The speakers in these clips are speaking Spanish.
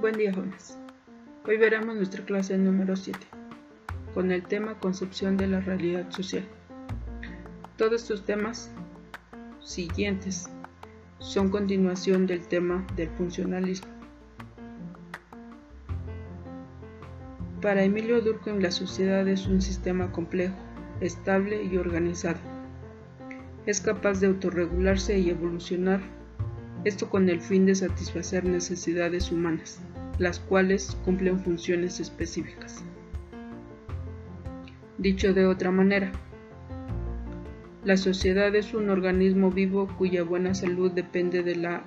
Buen día jóvenes. Hoy veremos nuestra clase número 7 con el tema concepción de la realidad social. Todos estos temas siguientes son continuación del tema del funcionalismo. Para Emilio Durkheim la sociedad es un sistema complejo, estable y organizado. Es capaz de autorregularse y evolucionar esto con el fin de satisfacer necesidades humanas, las cuales cumplen funciones específicas. Dicho de otra manera, la sociedad es un organismo vivo cuya buena salud depende de la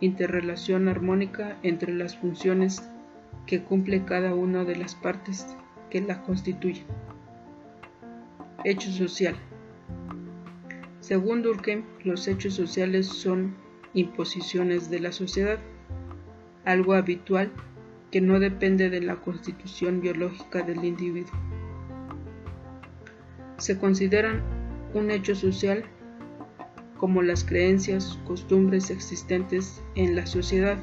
interrelación armónica entre las funciones que cumple cada una de las partes que la constituyen. Hecho social. Según Durkheim, los hechos sociales son imposiciones de la sociedad, algo habitual que no depende de la constitución biológica del individuo. Se consideran un hecho social como las creencias, costumbres existentes en la sociedad,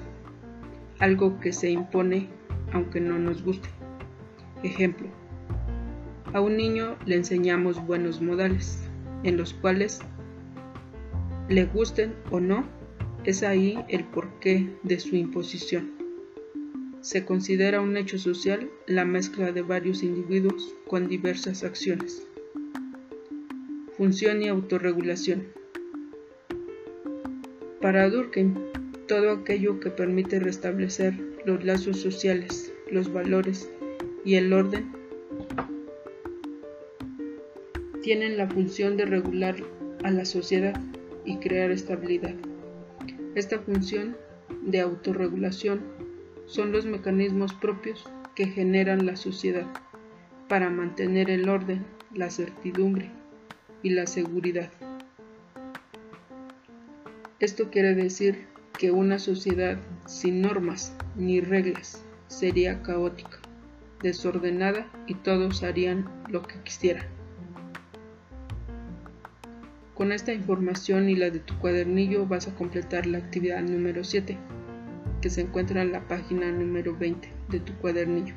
algo que se impone aunque no nos guste. Ejemplo, a un niño le enseñamos buenos modales, en los cuales, le gusten o no, es ahí el porqué de su imposición. Se considera un hecho social la mezcla de varios individuos con diversas acciones. Función y autorregulación. Para Durkheim, todo aquello que permite restablecer los lazos sociales, los valores y el orden tienen la función de regular a la sociedad y crear estabilidad. Esta función de autorregulación son los mecanismos propios que generan la sociedad para mantener el orden, la certidumbre y la seguridad. Esto quiere decir que una sociedad sin normas ni reglas sería caótica, desordenada y todos harían lo que quisieran. Con esta información y la de tu cuadernillo vas a completar la actividad número 7, que se encuentra en la página número 20 de tu cuadernillo.